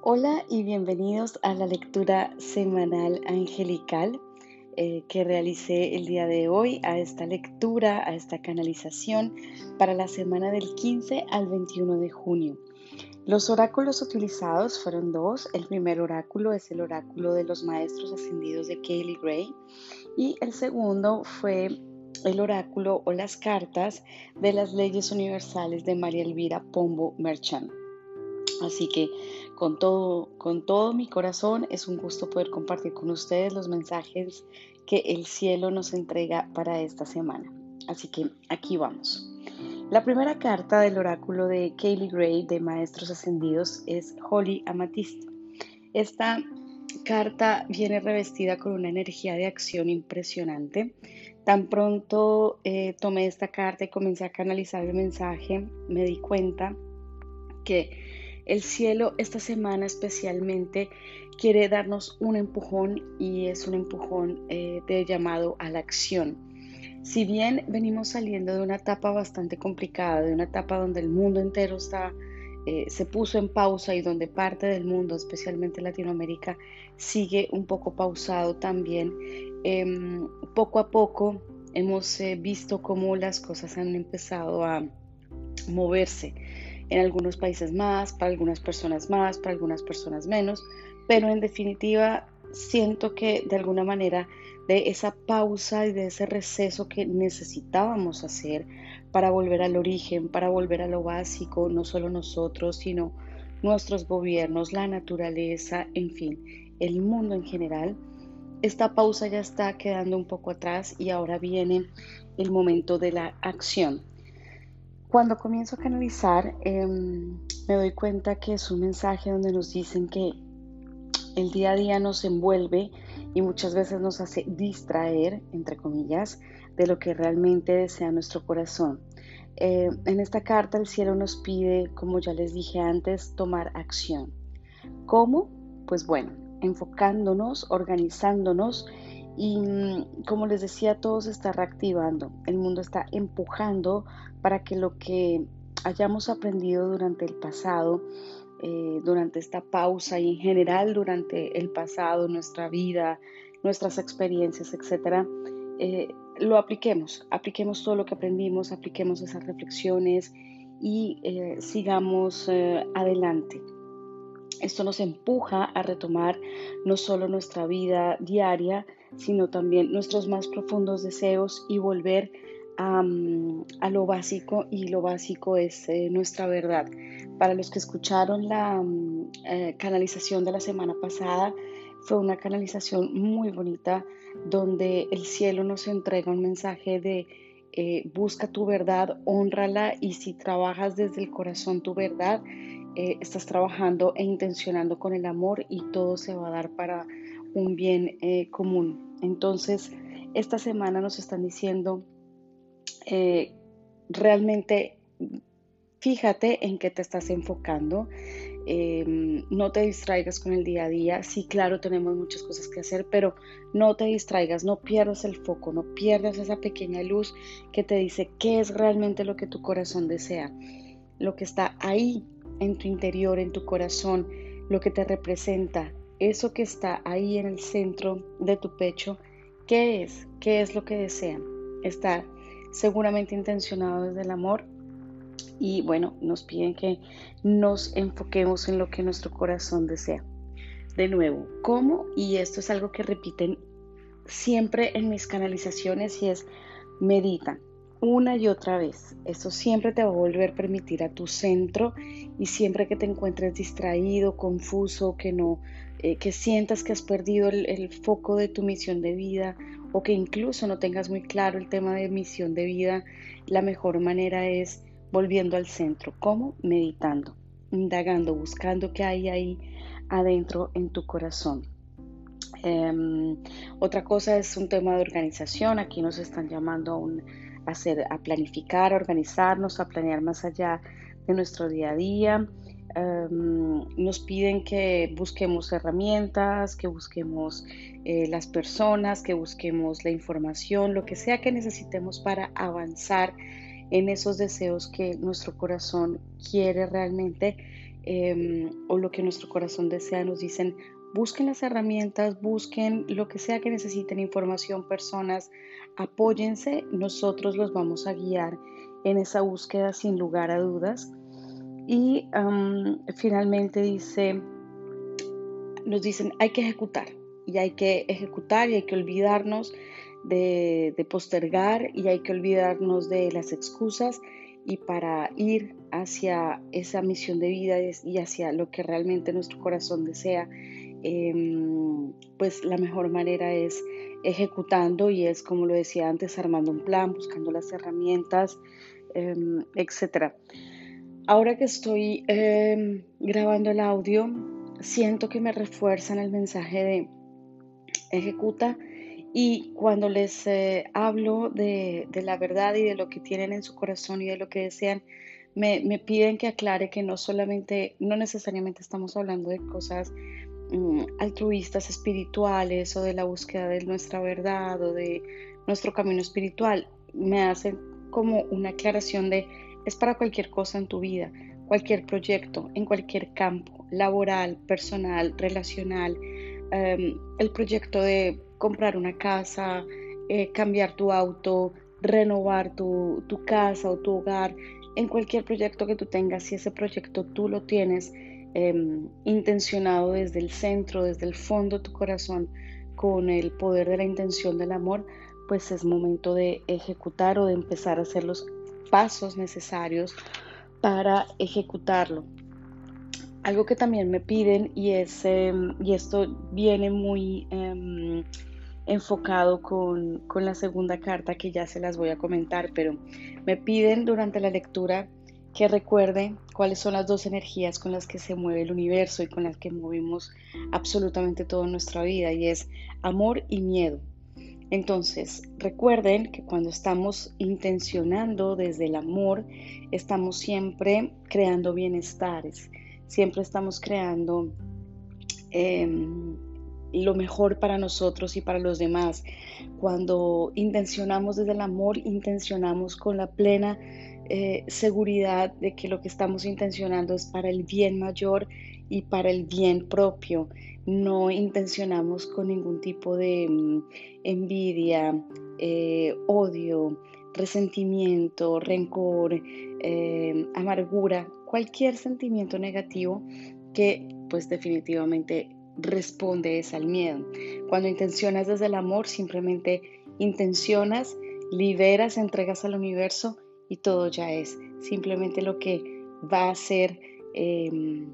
Hola y bienvenidos a la lectura semanal angelical eh, que realicé el día de hoy, a esta lectura, a esta canalización para la semana del 15 al 21 de junio. Los oráculos utilizados fueron dos. El primer oráculo es el oráculo de los maestros ascendidos de Kaylee Gray y el segundo fue el oráculo o las cartas de las leyes universales de María Elvira Pombo Merchant. Así que con todo, con todo mi corazón es un gusto poder compartir con ustedes los mensajes que el cielo nos entrega para esta semana. Así que aquí vamos. La primera carta del oráculo de Kaylee Gray de Maestros Ascendidos es Holy Amethyst. Esta carta viene revestida con una energía de acción impresionante. Tan pronto eh, tomé esta carta y comencé a canalizar el mensaje, me di cuenta que el cielo esta semana especialmente quiere darnos un empujón y es un empujón eh, de llamado a la acción. Si bien venimos saliendo de una etapa bastante complicada, de una etapa donde el mundo entero está, eh, se puso en pausa y donde parte del mundo, especialmente Latinoamérica, sigue un poco pausado también, em, poco a poco hemos eh, visto cómo las cosas han empezado a moverse en algunos países más, para algunas personas más, para algunas personas menos, pero en definitiva siento que de alguna manera de esa pausa y de ese receso que necesitábamos hacer para volver al origen, para volver a lo básico, no solo nosotros, sino nuestros gobiernos, la naturaleza, en fin, el mundo en general. Esta pausa ya está quedando un poco atrás y ahora viene el momento de la acción. Cuando comienzo a canalizar, em, me doy cuenta que es un mensaje donde nos dicen que el día a día nos envuelve y muchas veces nos hace distraer, entre comillas, de lo que realmente desea nuestro corazón. Eh, en esta carta el cielo nos pide, como ya les dije antes, tomar acción. ¿Cómo? Pues bueno, enfocándonos, organizándonos y mm, como les decía, todo se está reactivando. El mundo está empujando para que lo que hayamos aprendido durante el pasado, eh, durante esta pausa y en general durante el pasado, nuestra vida, nuestras experiencias, etcétera, eh, lo apliquemos. Apliquemos todo lo que aprendimos, apliquemos esas reflexiones y eh, sigamos adelante. Esto nos empuja a retomar no solo nuestra vida diaria, sino también nuestros más profundos deseos y volver a, mm, lo básico y lo básico es eh, nuestra verdad. Para los que escucharon la mm, eh, canalización de la semana pasada, fue una canalización muy bonita donde el cielo nos entrega un mensaje de eh, busca tu verdad, honrala y si trabajas desde el corazón tu verdad, estás trabajando e intencionando con el amor y todo se va a dar para un bien eh, común. Entonces, esta semana nos están diciendo, eh, realmente fíjate en qué te estás enfocando. Em, no te distraigas con el día a día. Sí, claro, tenemos muchas cosas que hacer, pero no te distraigas, no pierdas el foco, no pierdas esa pequeña luz que te dice qué es realmente lo que tu corazón desea, lo que está ahí en tu interior, en tu corazón, lo que te representa, eso que está ahí en el centro de tu pecho, ¿qué es? ¿Qué es lo que desean? Está seguramente intencionado desde el amor y bueno, nos piden que nos enfoquemos en lo que nuestro corazón desea. De nuevo, ¿cómo? Y esto es algo que repiten siempre en mis canalizaciones y es medita una y otra vez. Esto siempre te va a volver a permitir a tu centro y siempre que te encuentres distraído, confuso, que no, eh, que sientas que has perdido el, el, foco de tu misión de vida o que incluso no tengas muy claro el tema de misión de vida, la mejor manera es volviendo al centro. ¿Cómo? Meditando, indagando, buscando qué hay ahí adentro en tu corazón. Em, otra cosa es un tema de organización. Aquí nos están llamando a un hacer, a planificar, a organizarnos, a planear más allá de nuestro día a día. Em, nos piden que busquemos herramientas, que busquemos eh, las personas, que busquemos la información, lo que sea que necesitemos para avanzar en esos deseos que nuestro corazón quiere realmente em, o lo que nuestro corazón desea, nos dicen, busquen las herramientas, busquen lo que sea que necesiten, información, personas, apóyense, nosotros los vamos a guiar en esa búsqueda sin lugar a dudas. Y finalmente dice, nos dicen, hay que ejecutar, y hay que ejecutar y hay que olvidarnos de, postergar y hay que olvidarnos de las excusas y para ir hacia esa misión de vida y hacia lo que realmente nuestro corazón desea, em, pues la mejor manera es ejecutando y es como lo decía antes, armando un plan, buscando las herramientas, em, etc. Ahora que estoy em, grabando el audio, siento que me refuerzan el mensaje de ejecuta y cuando les eh, hablo de, la verdad y de lo que tienen en su corazón y de lo que desean, me, piden que aclare que no solamente, no necesariamente estamos hablando de cosas altruistas, espirituales o de la búsqueda de nuestra verdad o de nuestro camino espiritual. Me hacen como una aclaración de es para cualquier cosa en tu vida, cualquier proyecto, en cualquier campo, laboral, personal, relacional, Em, el proyecto de comprar una casa, eh, cambiar tu auto, renovar tu, casa o tu hogar, en cualquier proyecto que tú tengas, si ese proyecto tú lo tienes em, intencionado desde el centro, desde el fondo de tu corazón, con el poder de la intención del amor, pues es momento de ejecutar o de empezar a hacer los pasos necesarios para ejecutarlo. Algo que también me piden y, es, em, y esto viene muy em, enfocado con, con la segunda carta que ya se las voy a comentar, pero me piden durante la lectura que recuerde cuáles son las dos energías con las que se mueve el universo y con las que movemos absolutamente toda nuestra vida y es amor y miedo. Entonces, recuerden que cuando estamos intencionando desde el amor, estamos siempre creando bienestares, Siempre estamos creando em, lo mejor para nosotros y para los demás. Cuando intencionamos desde el amor, intencionamos con la plena eh, seguridad de que lo que estamos intencionando es para el bien mayor y para el bien propio. No intencionamos con ningún tipo de em, envidia, eh, odio, resentimiento, rencor, em, amargura cualquier sentimiento negativo que pues definitivamente responde es al miedo. Cuando intencionas desde el amor, simplemente intencionas, liberas, entregas al universo y todo ya es. Simplemente lo que va a ser em,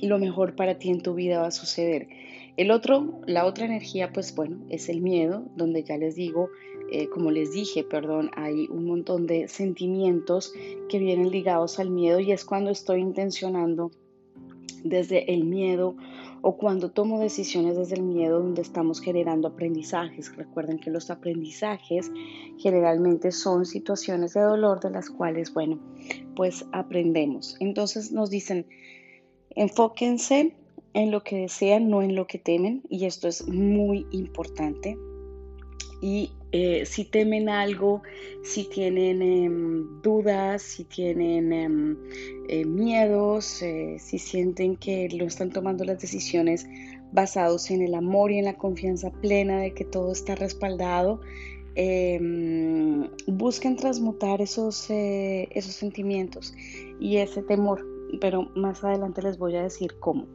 lo mejor para ti en tu vida va a suceder. El otro, la otra energía, pues bueno, es el miedo, donde ya les digo, eh, como les dije, perdón, hay un montón de sentimientos que vienen ligados al miedo y es cuando estoy intencionando desde el miedo o cuando tomo decisiones desde el miedo donde estamos generando aprendizajes. Recuerden que los aprendizajes generalmente son situaciones de dolor de las cuales, bueno, pues aprendemos. Entonces nos dicen, enfóquense en lo que desean, no en lo que temen, y esto es muy importante. Y eh, si temen algo, si tienen em, dudas, si tienen em, eh, miedos, eh, si sienten que lo están tomando las decisiones basados en el amor y en la confianza plena de que todo está respaldado, em, busquen transmutar esos, esos sentimientos y ese temor, pero más adelante les voy a decir cómo.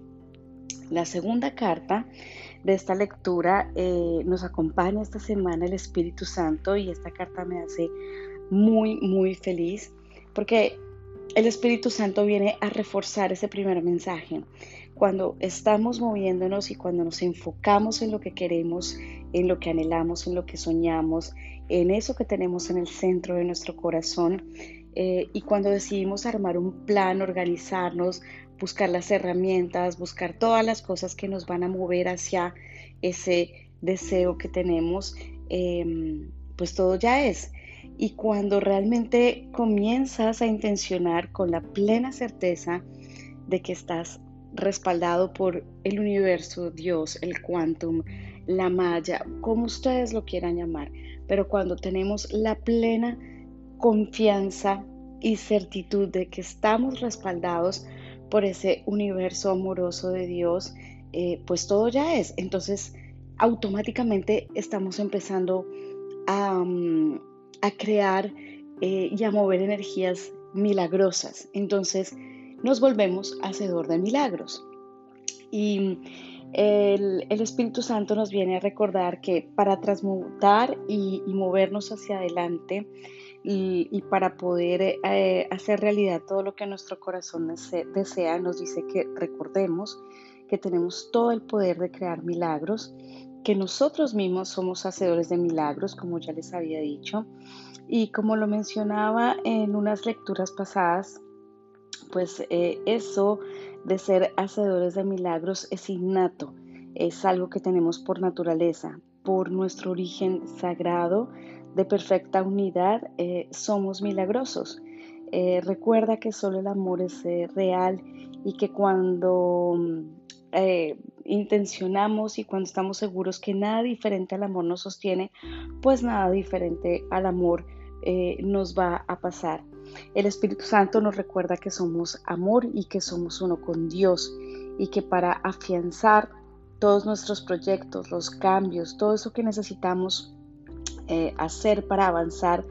La segunda carta de esta lectura eh, nos acompaña esta semana el Espíritu Santo y esta carta me hace muy, muy feliz porque el Espíritu Santo viene a reforzar ese primer mensaje. Cuando estamos moviéndonos y cuando nos enfocamos en lo que queremos, en lo que anhelamos, en lo que soñamos, en eso que tenemos en el centro de nuestro corazón, eh, y cuando decidimos armar un plan, organizarnos, buscar las herramientas, buscar todas las cosas que nos van a mover hacia ese deseo que tenemos, em, pues todo ya es. Y cuando realmente comienzas a intencionar con la plena certeza de que estás respaldado por el universo, Dios, el quantum, la malla, como ustedes lo quieran llamar, pero cuando tenemos la plena confianza y certitud de que estamos respaldados por ese universo amoroso de Dios, eh, pues todo ya es. Entonces, automáticamente estamos empezando a, mm, crear eh, y a mover energías milagrosas. Entonces, nos volvemos hacedor de milagros. Y el, Espíritu Santo nos viene a recordar que para transmutar y, movernos hacia adelante y, para poder eh, hacer realidad todo lo que nuestro corazón desea, nos dice que recordemos que tenemos todo el poder de crear milagros, que nosotros mismos somos hacedores de milagros, como ya les había dicho, y como lo mencionaba en unas lecturas pasadas, pues eh, eso de ser hacedores de milagros es innato, es algo que tenemos por naturaleza, por nuestro origen sagrado de perfecta unidad, eh, somos milagrosos. Eh, recuerda que solo el amor es real y que cuando intencionamos y cuando estamos seguros que nada diferente al amor nos sostiene, pues nada diferente al amor nos va a pasar. El Espíritu Santo nos recuerda que somos amor y que somos uno con Dios y que para afianzar todos nuestros proyectos, los cambios, todo eso que necesitamos eh, hacer para avanzar,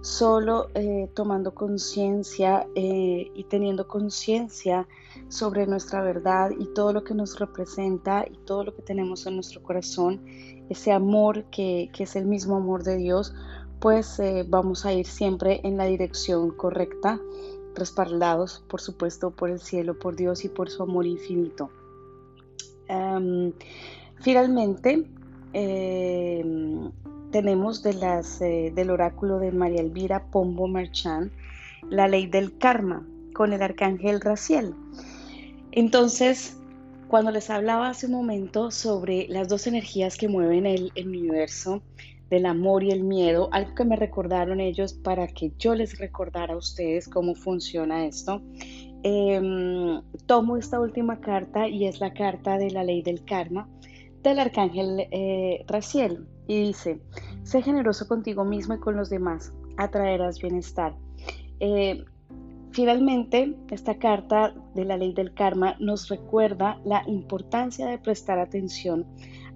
solo eh, tomando conciencia eh, y teniendo conciencia sobre nuestra verdad y todo lo que nos representa y todo lo que tenemos en nuestro corazón, ese amor que, que es el mismo amor de Dios, pues vamos a ir siempre en la dirección correcta, respaldados, por supuesto, por el cielo, por Dios y por su amor infinito. Finalmente, em, tenemos de las, eh, del oráculo de María Elvira Pombo Marchand la ley del karma con el arcángel Raciel. Entonces, cuando les hablaba hace un momento sobre las dos energías que mueven el universo, del amor y el miedo, algo que me recordaron ellos para que yo les recordara a ustedes cómo funciona esto. Em, tomo esta última carta y es la carta de la ley del karma del arcángel eh, Raciel y dice, sé generoso contigo mismo y con los demás, atraerás bienestar. Eh, finalmente, esta carta de la ley del karma nos recuerda la importancia de prestar atención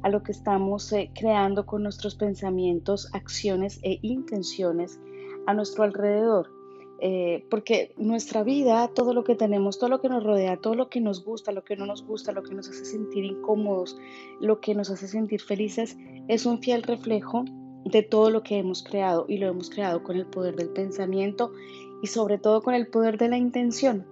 a lo que estamos eh, creando con nuestros pensamientos, acciones e intenciones a nuestro alrededor. Eh, porque nuestra vida, todo lo que tenemos, todo lo que nos rodea, todo lo que nos gusta, lo que no nos gusta, lo que nos hace sentir incómodos, lo que nos hace sentir felices, es un fiel reflejo de todo lo que hemos creado y lo hemos creado con el poder del pensamiento y sobre todo con el poder de la intención.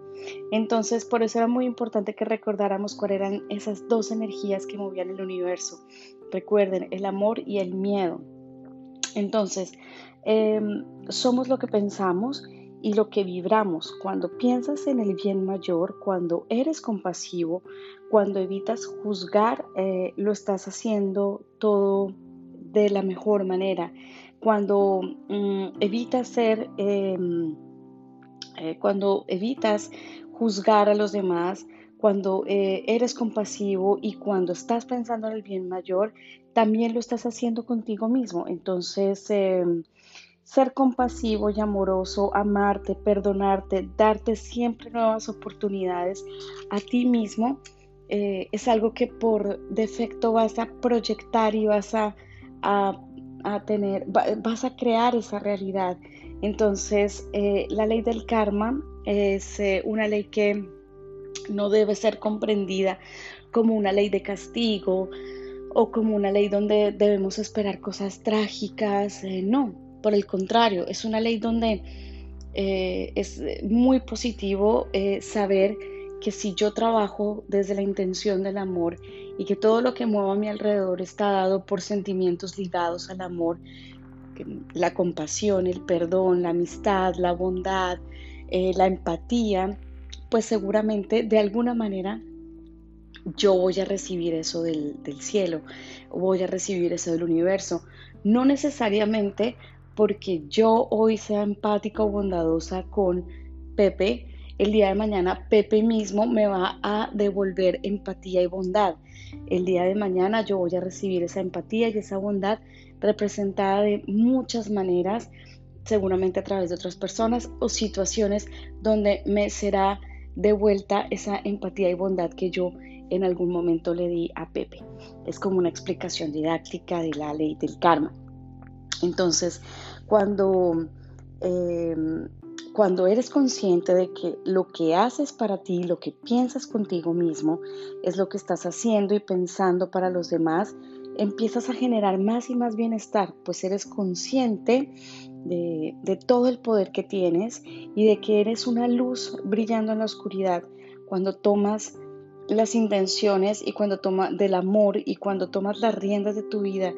Entonces, por eso era muy importante que recordáramos cuáles eran esas dos energías que movían el universo. Recuerden, el amor y el miedo. Entonces, em, somos lo que pensamos y lo que vibramos. Cuando piensas en el bien mayor, cuando eres compasivo, cuando evitas juzgar, eh, lo estás haciendo todo de la mejor manera. Cuando mm, evitas ser... Em, eh, cuando evitas juzgar a los demás, cuando eh, eres compasivo y cuando estás pensando en el bien mayor, también lo estás haciendo contigo mismo. Entonces, em, ser compasivo y amoroso, amarte, perdonarte, darte siempre nuevas oportunidades a ti mismo, eh, es algo que por defecto vas a proyectar y vas a, tener, vas a crear esa realidad. Entonces, eh, la ley del karma es eh, una ley que no debe ser comprendida como una ley de castigo o como una ley donde debemos esperar cosas trágicas. No, por el contrario, es una ley donde es muy positivo saber que si yo trabajo desde la intención del amor y que todo lo que muevo a mi alrededor está dado por sentimientos ligados al amor, la compasión, el perdón, la amistad, la bondad, eh, la empatía, pues seguramente de alguna manera yo voy a recibir eso del, del cielo, voy a recibir eso del universo. No necesariamente porque yo hoy sea empática o bondadosa con Pepe, el día de mañana Pepe mismo me va a devolver empatía y bondad. El día de mañana yo voy a recibir esa empatía y esa bondad representada de muchas maneras, seguramente a través de otras personas o situaciones donde me será de vuelta esa empatía y bondad que yo en algún momento le di a Pepe. Es como una explicación didáctica de la ley del karma. Entonces, cuando, em, cuando eres consciente de que lo que haces para ti, lo que piensas contigo mismo, es lo que estás haciendo y pensando para los demás, empiezas a generar más y más bienestar, pues eres consciente de, de, todo el poder que tienes y de que eres una luz brillando en la oscuridad cuando tomas las intenciones y cuando tomas del amor y cuando tomas las riendas de tu vida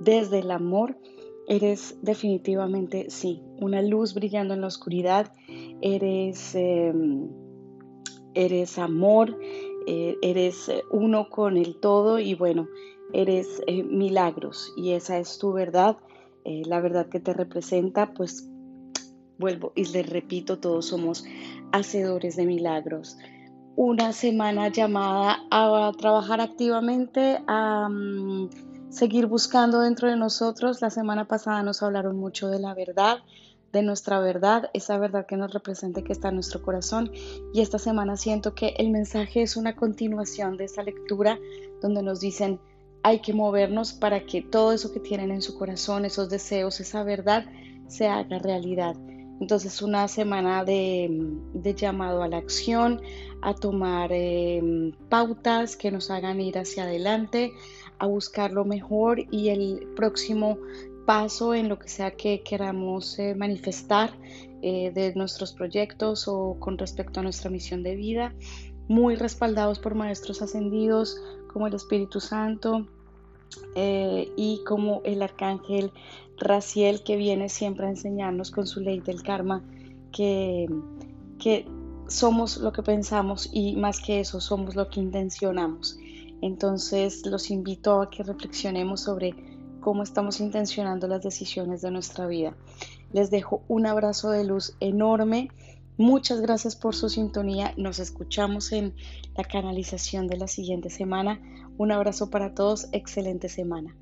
desde el amor, eres definitivamente, sí, una luz brillando en la oscuridad, eres, em, eres amor, eh, eres eh, uno con el todo y bueno, eres eh, milagros y esa es tu verdad, la verdad que te representa, pues vuelvo y les repito, todos somos hacedores de milagros. Una semana llamada a trabajar activamente, a seguir buscando dentro de nosotros. La semana pasada nos hablaron mucho de la verdad, de nuestra verdad, esa verdad que nos representa que está en nuestro corazón. Y esta semana siento que el mensaje es una continuación de esa lectura donde nos dicen, hay que movernos para que todo eso que tienen en su corazón, esos deseos, esa verdad, se haga realidad. Entonces una semana de, llamado a la acción, a tomar em, pautas que nos hagan ir hacia adelante, a buscar lo mejor y el próximo paso en lo que sea que queramos eh, manifestar eh, de nuestros proyectos o con respecto a nuestra misión de vida, muy respaldados por maestros ascendidos como el Espíritu Santo eh, y como el Arcángel Raciel que viene siempre a enseñarnos con su ley del karma que, que somos lo que pensamos y más que eso somos lo que intencionamos. Entonces los invito a que reflexionemos sobre cómo estamos intencionando las decisiones de nuestra vida. Les dejo un abrazo de luz enorme. Muchas gracias por su sintonía. Nos escuchamos en la canalización de la siguiente semana. Un abrazo para todos. Excelente semana.